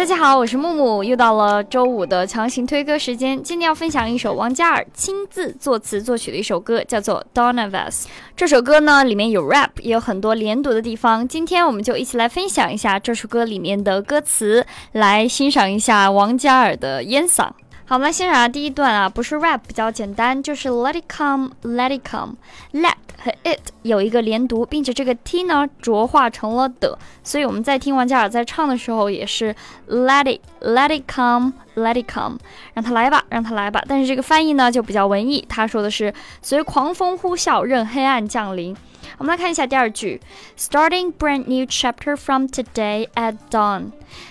大家好，我是木木，又到了周五的强行推歌时间。今天要分享一首王嘉尔亲自作词作曲的一首歌，叫做《Donna v a s 这首歌呢，里面有 rap，也有很多连读的地方。今天我们就一起来分享一下这首歌里面的歌词，来欣赏一下王嘉尔的烟嗓。好，我们来欣赏下第一段啊，不是 rap，比较简单，就是 Let it come，Let it come，Let 和 it 有一个连读，并且这个 t 呢浊化成了的，所以我们在听王嘉尔在唱的时候也是 Let it，Let it come，Let it come，让他来吧，让他来吧。但是这个翻译呢就比较文艺，他说的是随狂风呼啸，任黑暗降临。我们来看一下第二句，Starting brand new chapter from today at dawn，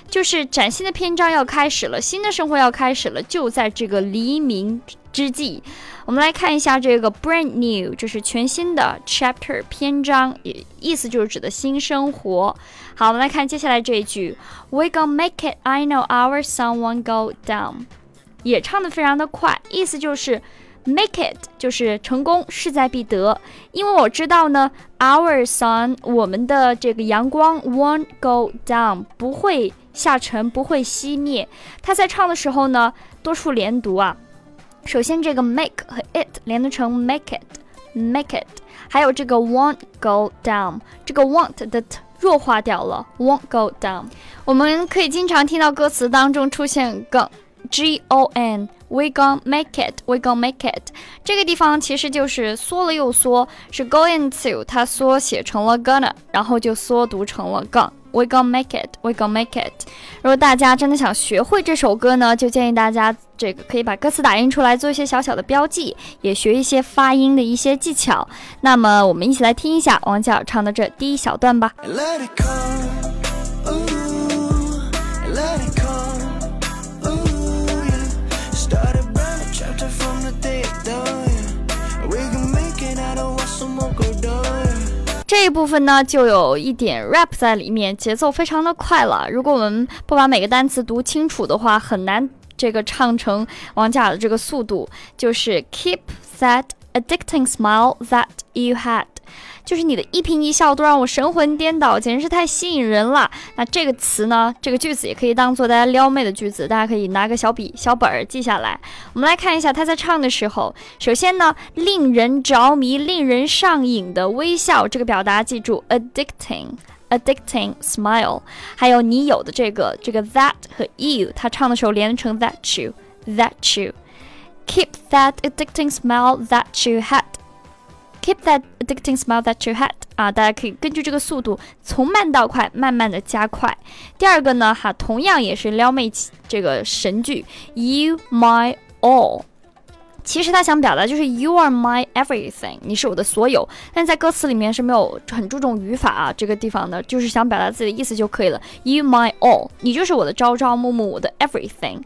就是崭新的篇章要开始了，新的生活要开始了，就在这个黎明之际。我们来看一下这个 brand new，就是全新的 chapter 篇章，意思就是指的新生活。好，我们来看接下来这一句，We gonna make it. I know our someone go down，也唱的非常的快，意思就是。Make it 就是成功，势在必得。因为我知道呢，Our sun 我们的这个阳光 won't go down 不会下沉，不会熄灭。他在唱的时候呢，多处连读啊。首先这个 make 和 it 连读成 make it，make it。还有这个 won't go down，这个 won't 的弱化掉了，won't go down。我们可以经常听到歌词当中出现 g o n。We gonna make it, we gonna make it。这个地方其实就是缩了又缩，是 going to，它缩写成了 gonna，然后就缩读成了 gon。We gonna make it, we gonna make it。如果大家真的想学会这首歌呢，就建议大家这个可以把歌词打印出来，做一些小小的标记，也学一些发音的一些技巧。那么我们一起来听一下王嘉尔唱的这第一小段吧。这一部分呢，就有一点 rap 在里面，节奏非常的快了。如果我们不把每个单词读清楚的话，很难这个唱成王嘉尔的这个速度。就是 keep that addicting smile that you had。就是你的一颦一笑都让我神魂颠倒，简直是太吸引人了。那这个词呢，这个句子也可以当做大家撩妹的句子，大家可以拿个小笔、小本儿记下来。我们来看一下他在唱的时候，首先呢，令人着迷、令人上瘾的微笑，这个表达记住，addicting，addicting smile。还有你有的这个这个 that 和 you，他唱的时候连成 that you，that you，keep that addicting smile that you had。Keep that addicting smile that you had 啊，大家可以根据这个速度从慢到快，慢慢的加快。第二个呢，哈，同样也是撩妹这个神句，You my all。其实他想表达就是 You are my everything，你是我的所有。但在歌词里面是没有很注重语法啊，这个地方呢，就是想表达自己的意思就可以了。You my all，你就是我的朝朝暮暮，我的 everything。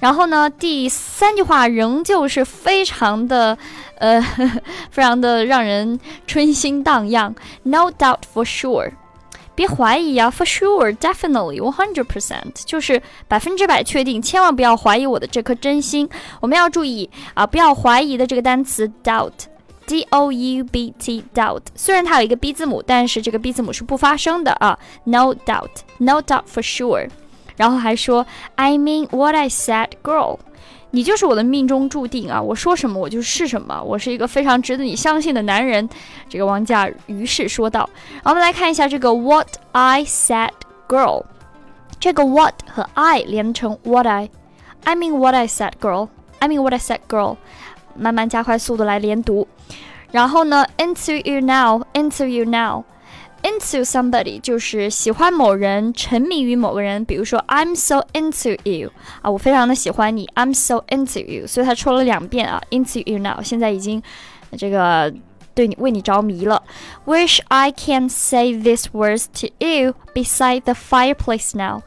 然后呢，第三句话仍旧是非常的，呃，非常的让人春心荡漾。No doubt for sure，别怀疑啊，for sure，definitely，one hundred percent，就是百分之百确定，千万不要怀疑我的这颗真心。我们要注意啊，不要怀疑的这个单词 doubt，d o u b t，doubt，虽然它有一个 b 字母，但是这个 b 字母是不发声的啊。No doubt，no doubt for sure。然后还说，I mean what I said, girl，你就是我的命中注定啊！我说什么我就是什么，我是一个非常值得你相信的男人。这个王嘉于是说道。我们来看一下这个 what I said, girl，这个 what 和 I 连成 what I，I mean what I said, girl，I mean what I said, girl，慢慢加快速度来连读。然后呢，into you now, into you now。Into somebody 就是喜欢某人，沉迷于某个人。比如说，I'm so into you 啊，我非常的喜欢你。I'm so into you，所以他说了两遍啊，into you now，现在已经这个对你为你着迷了。Wish I can say these words to you beside the fireplace now。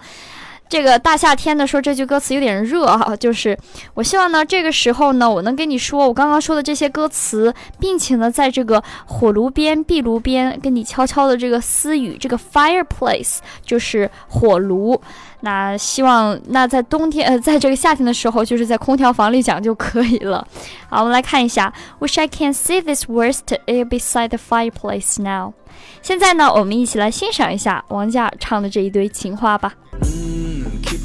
这个大夏天的说这句歌词有点热啊，就是我希望呢，这个时候呢，我能跟你说我刚刚说的这些歌词，并且呢，在这个火炉边、壁炉边跟你悄悄的这个私语。这个 fireplace 就是火炉，那希望那在冬天呃，在这个夏天的时候，就是在空调房里讲就可以了。好，我们来看一下，Wish I can see this worst air beside the fireplace now。现在呢，我们一起来欣赏一下王嘉尔唱的这一堆情话吧。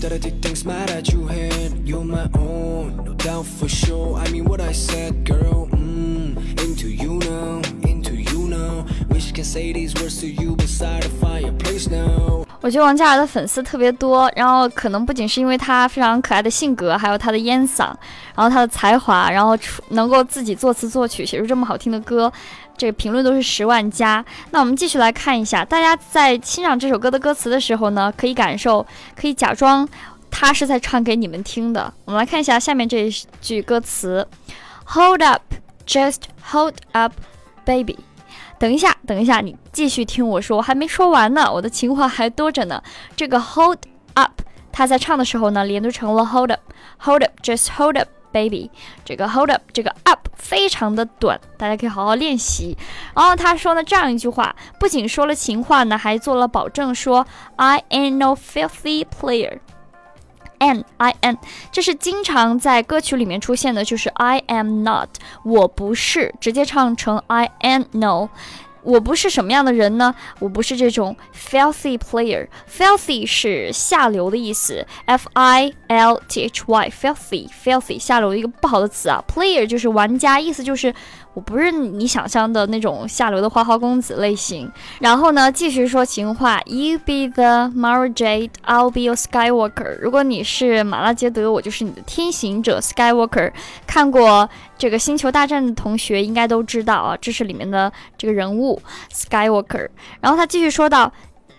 That I did things mad at. You're my own, no doubt for sure. I mean what I said, girl. Mm, into you now, into you now. Wish I can say these words to you beside the fireplace now. 我觉得王嘉尔的粉丝特别多，然后可能不仅是因为他非常可爱的性格，还有他的烟嗓，然后他的才华，然后出能够自己作词作曲，写出这么好听的歌，这个评论都是十万加。那我们继续来看一下，大家在欣赏这首歌的歌词的时候呢，可以感受，可以假装他是在唱给你们听的。我们来看一下下面这一句歌词：Hold up, just hold up, baby。等一下，等一下，你继续听我说，我还没说完呢，我的情话还多着呢。这个 hold up，他在唱的时候呢，连读成了 hold up，hold up，just hold up，baby。这个 hold up，这个 up 非常的短，大家可以好好练习。然后他说呢这样一句话，不仅说了情话呢，还做了保证，说 I ain't no filthy player。N i n，这是经常在歌曲里面出现的，就是 I am not，我不是，直接唱成 I am no。我不是什么样的人呢？我不是这种 filthy player。filthy 是下流的意思，f i l t h y，filthy，filthy 下流的一个不好的词啊。player 就是玩家，意思就是。我不是你想象的那种下流的花花公子类型。然后呢，继续说情话，You be the Mara Jade, I'll be your Skywalker。如果你是马拉杰德，我就是你的天行者 Skywalker。看过这个星球大战的同学应该都知道啊，这是里面的这个人物 Skywalker。然后他继续说到，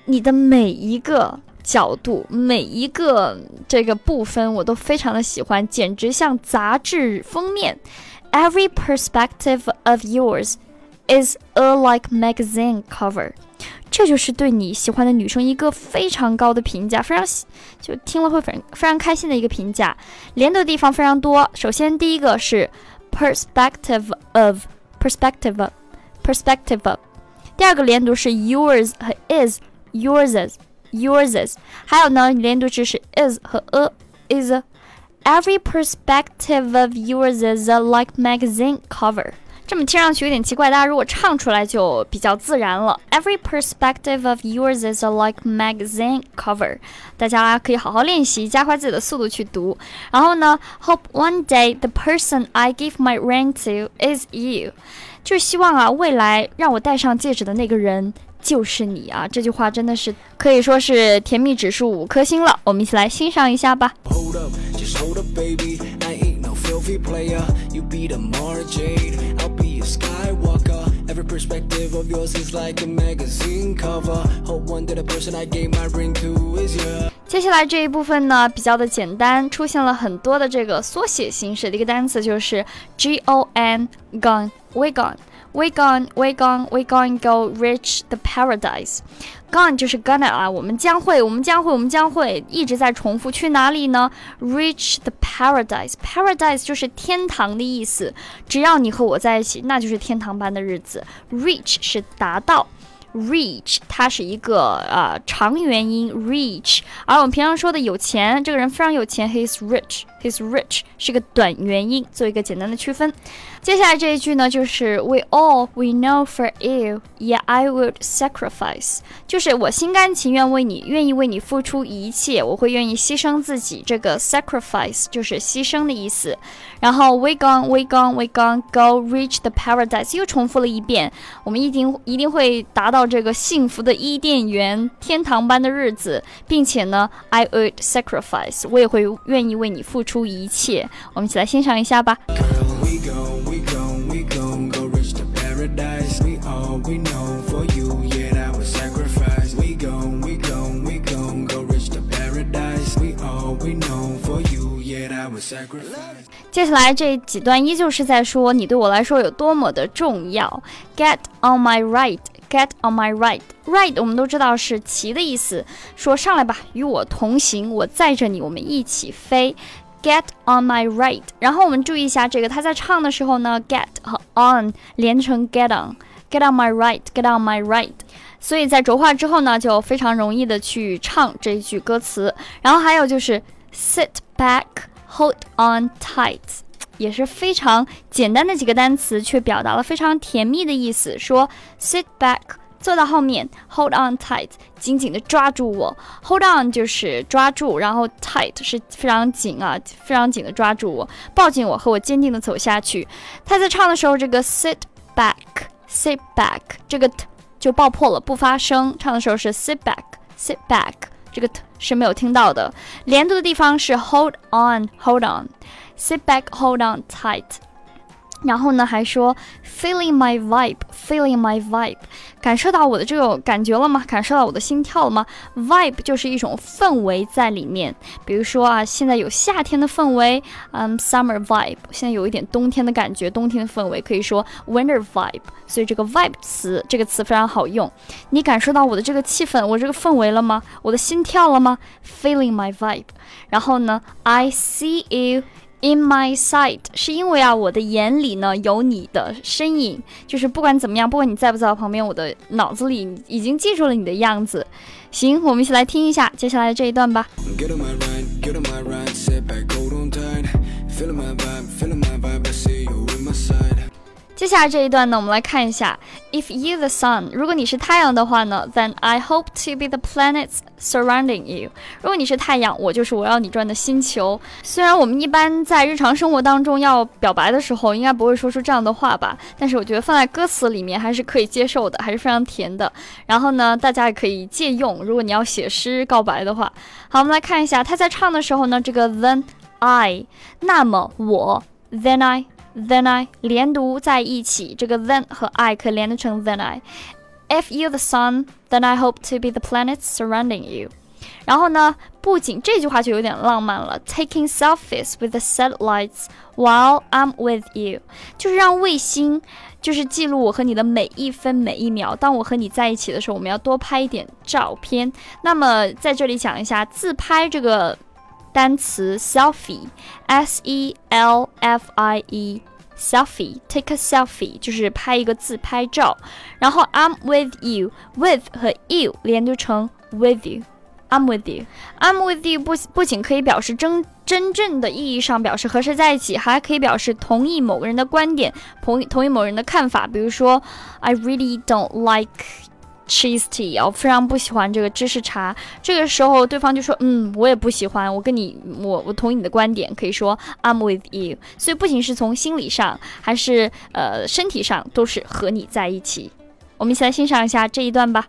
你的每一个角度，每一个这个部分，我都非常的喜欢，简直像杂志封面。Every perspective of yours is a like magazine cover，这就是对你喜欢的女生一个非常高的评价，非常就听了会非常非常开心的一个评价。连读的地方非常多，首先第一个是 perspective of perspective perspective，第二个连读是 yours 和 is yours yours，还有呢连读就是 is 和 a is。 Every perspective of yours is a like magazine cover。这么听上去有点奇怪，大家如果唱出来就比较自然了。Every perspective of yours is a like magazine cover。大家可以好好练习，加快自己的速度去读。然后呢，Hope one day the person I give my ring to is you。就是希望啊，未来让我戴上戒指的那个人就是你啊！这句话真的是可以说是甜蜜指数五颗星了。我们一起来欣赏一下吧。接下来这一部分呢，比较的简单，出现了很多的这个缩写形式的一个单词，就是 G O N gone we gone。 We gone, we gone, we going go reach the paradise. Gone 就是 gonna 啊，我们将会，我们将会，我们将会一直在重复。去哪里呢？Reach the paradise. Paradise 就是天堂的意思。只要你和我在一起，那就是天堂般的日子。Reach 是达到。Reach 它是一个呃长元音，reach。而我们平常说的有钱，这个人非常有钱，He's rich。He's rich 是个短元音，做一个简单的区分。接下来这一句呢，就是 We all we know for you, yeah I would sacrifice，就是我心甘情愿为你，愿意为你付出一切，我会愿意牺牲自己。这个 sacrifice 就是牺牲的意思。然后 We gone, we gone, we gone go reach the paradise，又重复了一遍。我们一定一定会达到这个幸福的伊甸园、天堂般的日子，并且呢，I would sacrifice，我也会愿意为你付出一切。我们一起来欣赏一下吧。接下来这几段依旧是在说你对我来说有多么的重要。Get on my right, get on my right. Right 我们都知道是骑的意思，说上来吧，与我同行，我载着你，我们一起飞。Get on my right。然后我们注意一下这个，他在唱的时候呢，get 和 on 连成 get on，get on my right，get on my right。所以在浊化之后呢，就非常容易的去唱这一句歌词。然后还有就是 sit back。Hold on tight，也是非常简单的几个单词，却表达了非常甜蜜的意思。说 sit back，坐到后面，hold on tight，紧紧的抓住我。hold on 就是抓住，然后 tight 是非常紧啊，非常紧的抓住我，抱紧我，和我坚定的走下去。他在唱的时候，这个 sit back，sit back 这个 t 就爆破了，不发声。唱的时候是 sit back，sit back 这个 t 是没有听到的。连读的地方是 hold on，hold on，sit back，hold on tight。然后呢，还说 feeling my vibe，feeling my vibe，感受到我的这种感觉了吗？感受到我的心跳了吗？vibe 就是一种氛围在里面，比如说啊，现在有夏天的氛围，嗯，summer vibe，现在有一点冬天的感觉，冬天的氛围可以说 winter vibe。所以这个 vibe 词这个词非常好用。你感受到我的这个气氛，我这个氛围了吗？我的心跳了吗？feeling my vibe。然后呢，I see you。In my sight，是因为啊，我的眼里呢有你的身影，就是不管怎么样，不管你在不在我旁边，我的脑子里已经记住了你的样子。行，我们一起来听一下接下来这一段吧。接下来这一段呢，我们来看一下，If you the sun，如果你是太阳的话呢，then I hope to be the planets surrounding you。如果你是太阳，我就是我要你转的星球。虽然我们一般在日常生活当中要表白的时候，应该不会说出这样的话吧，但是我觉得放在歌词里面还是可以接受的，还是非常甜的。然后呢，大家也可以借用，如果你要写诗告白的话。好，我们来看一下他在唱的时候呢，这个 then I，那么我 then I。Then I 连读在一起，这个 then 和 I 可以连读成 then I。If you the sun, then I hope to be the planet surrounding you。然后呢，不仅这句话就有点浪漫了，taking selfies with the satellites while I'm with you，就是让卫星就是记录我和你的每一分每一秒。当我和你在一起的时候，我们要多拍一点照片。那么在这里讲一下自拍这个。单词 selfie，s e l f i e，selfie，take a selfie 就是拍一个自拍照。然后 I'm with you，with 和 you 连读成 with you，I'm with you，I'm with you 不不仅可以表示真真正的意义上表示和谁在一起，还可以表示同意某个人的观点，同意同意某人的看法。比如说，I really don't like。 Cheese tea，我非常不喜欢这个芝士茶。这个时候，对方就说：“嗯，我也不喜欢。我跟你，我我同意你的观点，可以说 I'm with you。”所以不仅是从心理上，还是呃身体上，都是和你在一起。我们一起来欣赏一下这一段吧。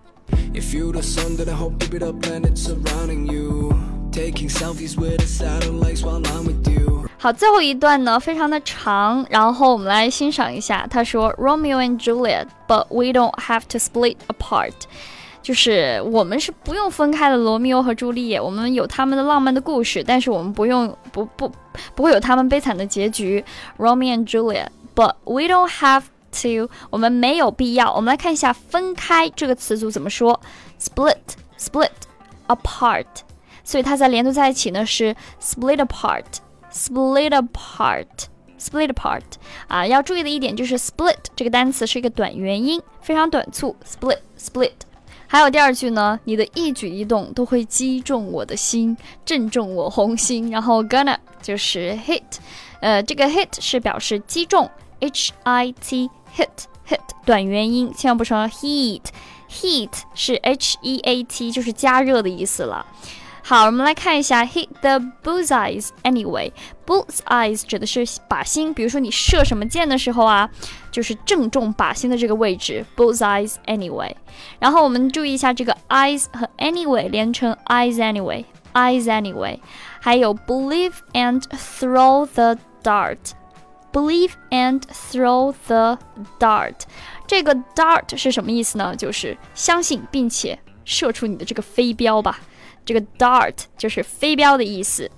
好，最后一段呢，非常的长，然后我们来欣赏一下。他说：“Romeo and Juliet，but we don't have to split apart。”就是我们是不用分开的，罗密欧和朱丽叶，我们有他们的浪漫的故事，但是我们不用不不不会有他们悲惨的结局。Romeo and Juliet，but we don't have to，我们没有必要。我们来看一下“分开”这个词组怎么说：split，split，apart。所以它在连读在一起呢是 split apart Split apart，split apart 啊，要注意的一点就是 split 这个单词是一个短元音，非常短促，split split。还有第二句呢，你的一举一动都会击中我的心，正中我红心。然后 gonna 就是 hit，呃，这个 hit 是表示击中，h i t hit hit 短元音，千万不说 heat，heat 是 h e a t，就是加热的意思了。好，我们来看一下 hit the bullseyes anyway。bullseyes 指的是靶心，比如说你射什么箭的时候啊，就是正中靶心的这个位置。bullseyes anyway。然后我们注意一下这个 eyes 和 anyway 连成 eyes anyway，eyes anyway。还有 believe and throw the dart。believe and throw the dart。这个 dart 是什么意思呢？就是相信并且射出你的这个飞镖吧。 这个 dart 就是飞镖的意思，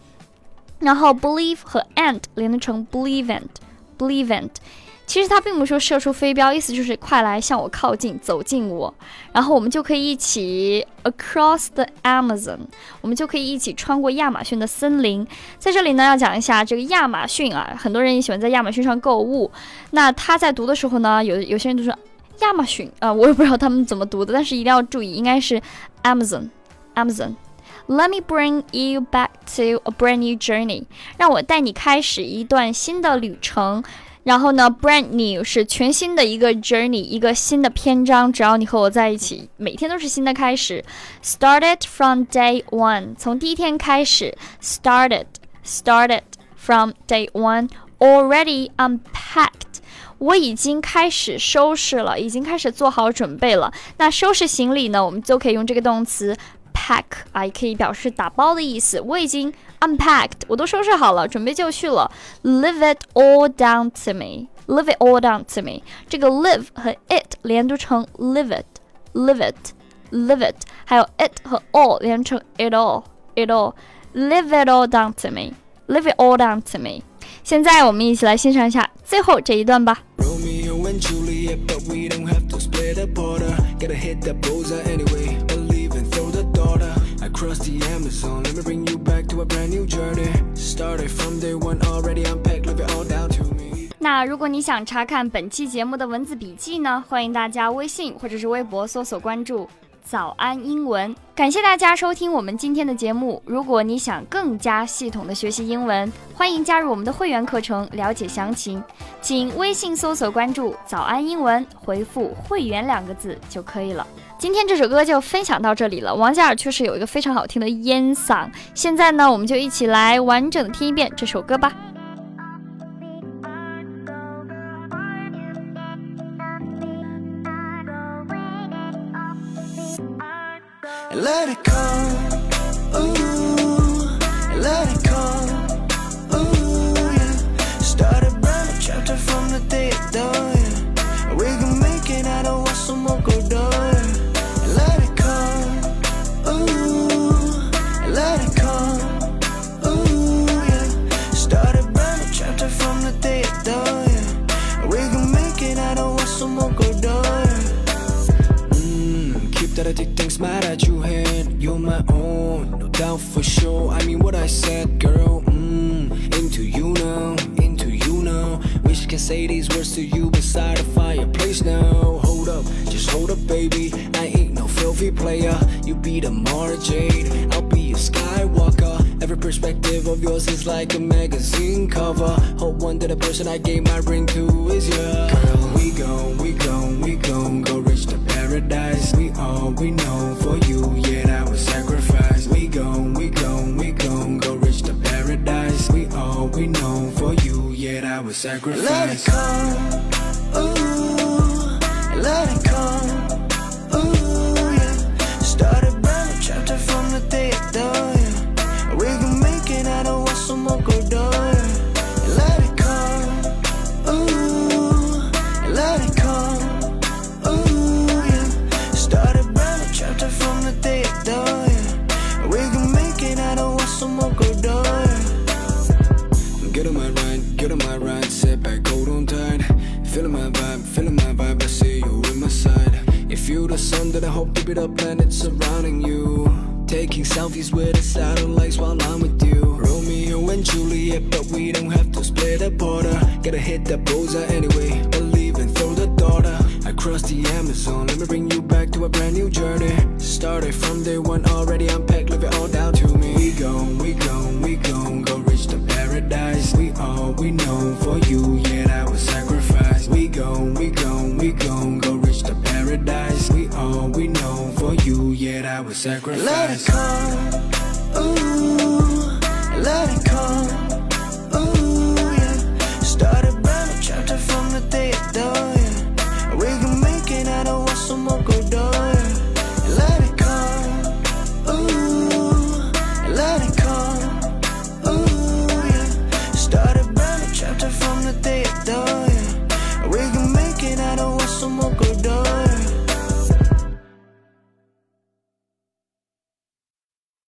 然后 believe 和 and 连成 believe and，believe and，其实它并不是说射出飞镖，意思就是快来向我靠近，走近我，然后我们就可以一起 across the Amazon，我们就可以一起穿过亚马逊的森林。在这里呢，要讲一下这个亚马逊啊，很多人也喜欢在亚马逊上购物。那他在读的时候呢，有有些人都说亚马逊啊，我也不知道他们怎么读的，但是一定要注意，应该是 Amazon，Amazon。Let me bring you back to a brand new journey。让我带你开始一段新的旅程。然后呢，brand new 是全新的一个 journey，一个新的篇章。只要你和我在一起，每天都是新的开始。Started from day one，从第一天开始。Started，started from day one。Already unpacked，我已经开始收拾了，已经开始做好准备了。那收拾行李呢，我们就可以用这个动词 pack 啊，也可以表示打包的意思。我已经。unpacked，我都收拾好了，准备就绪了。Live it all down to me. Live it all down to me. 这个 live 和 it 连读成 live it, live it, live it，还有 it 和 all 连成 it all, it all. Live it all down to me. Live it all down to me. 现在我们一起来欣赏一下最后这一段吧。Romeo and Juliet, but we don't have to split apart. Gotta hit the bullseye anyway. Believe and throw the daughter. Across the Amazon, let me bring you back to a brand new journey. Started from day one, already unpacked, leave it all down to me. 那如果你想查看本期节目的文字笔记呢，欢迎大家微信或者是微博搜索关注早安英文，感谢大家收听我们今天的节目。如果你想更加系统的学习英文，欢迎加入我们的会员课程，了解详情，请微信搜索关注早安英文，回复会员两个字就可以了。今天这首歌就分享到这里了。王嘉尔确实有一个非常好听的烟嗓，现在呢，我们就一起来完整的听一遍这首歌吧。Let it come, the day it done, yeah. We can make it out of what some more go done. Mm, keep that I things mad at you hand. You're my own, no doubt for sure. I mean what I said, girl. Mm, into you now, into you now. Wish I can say these words to you beside a fireplace now. Hold up, just hold up, baby. I ain't no filthy player. You be the Mara Jade, I'll. Every perspective of yours is like a magazine cover. Hope one day the person I gave my ring to is yours. Girl, we go, we go, we go, go reach the paradise. We all we know for you, yet that was sacrifice. We go, we go, we go, go reach the paradise. We all we know for you, yet that was sacrifice. Let it come, ooh, let it come, you the I to be the planet surrounding you. Taking selfies with the satellites while I'm with you. Romeo and Juliet, but we don't have to split apart. Gotta hit that bullseye anyway. Believe and throw the daughter across the Amazon. Let me bring you back to a brand new journey. Started from day one, already unpacked, leave it all down to me. We go, we go, we go, go reach the paradise. We all we know for you, yeah, that was sacrifice. We go, we go, we go, go was sacrifice. Let it come, ooh, let it come,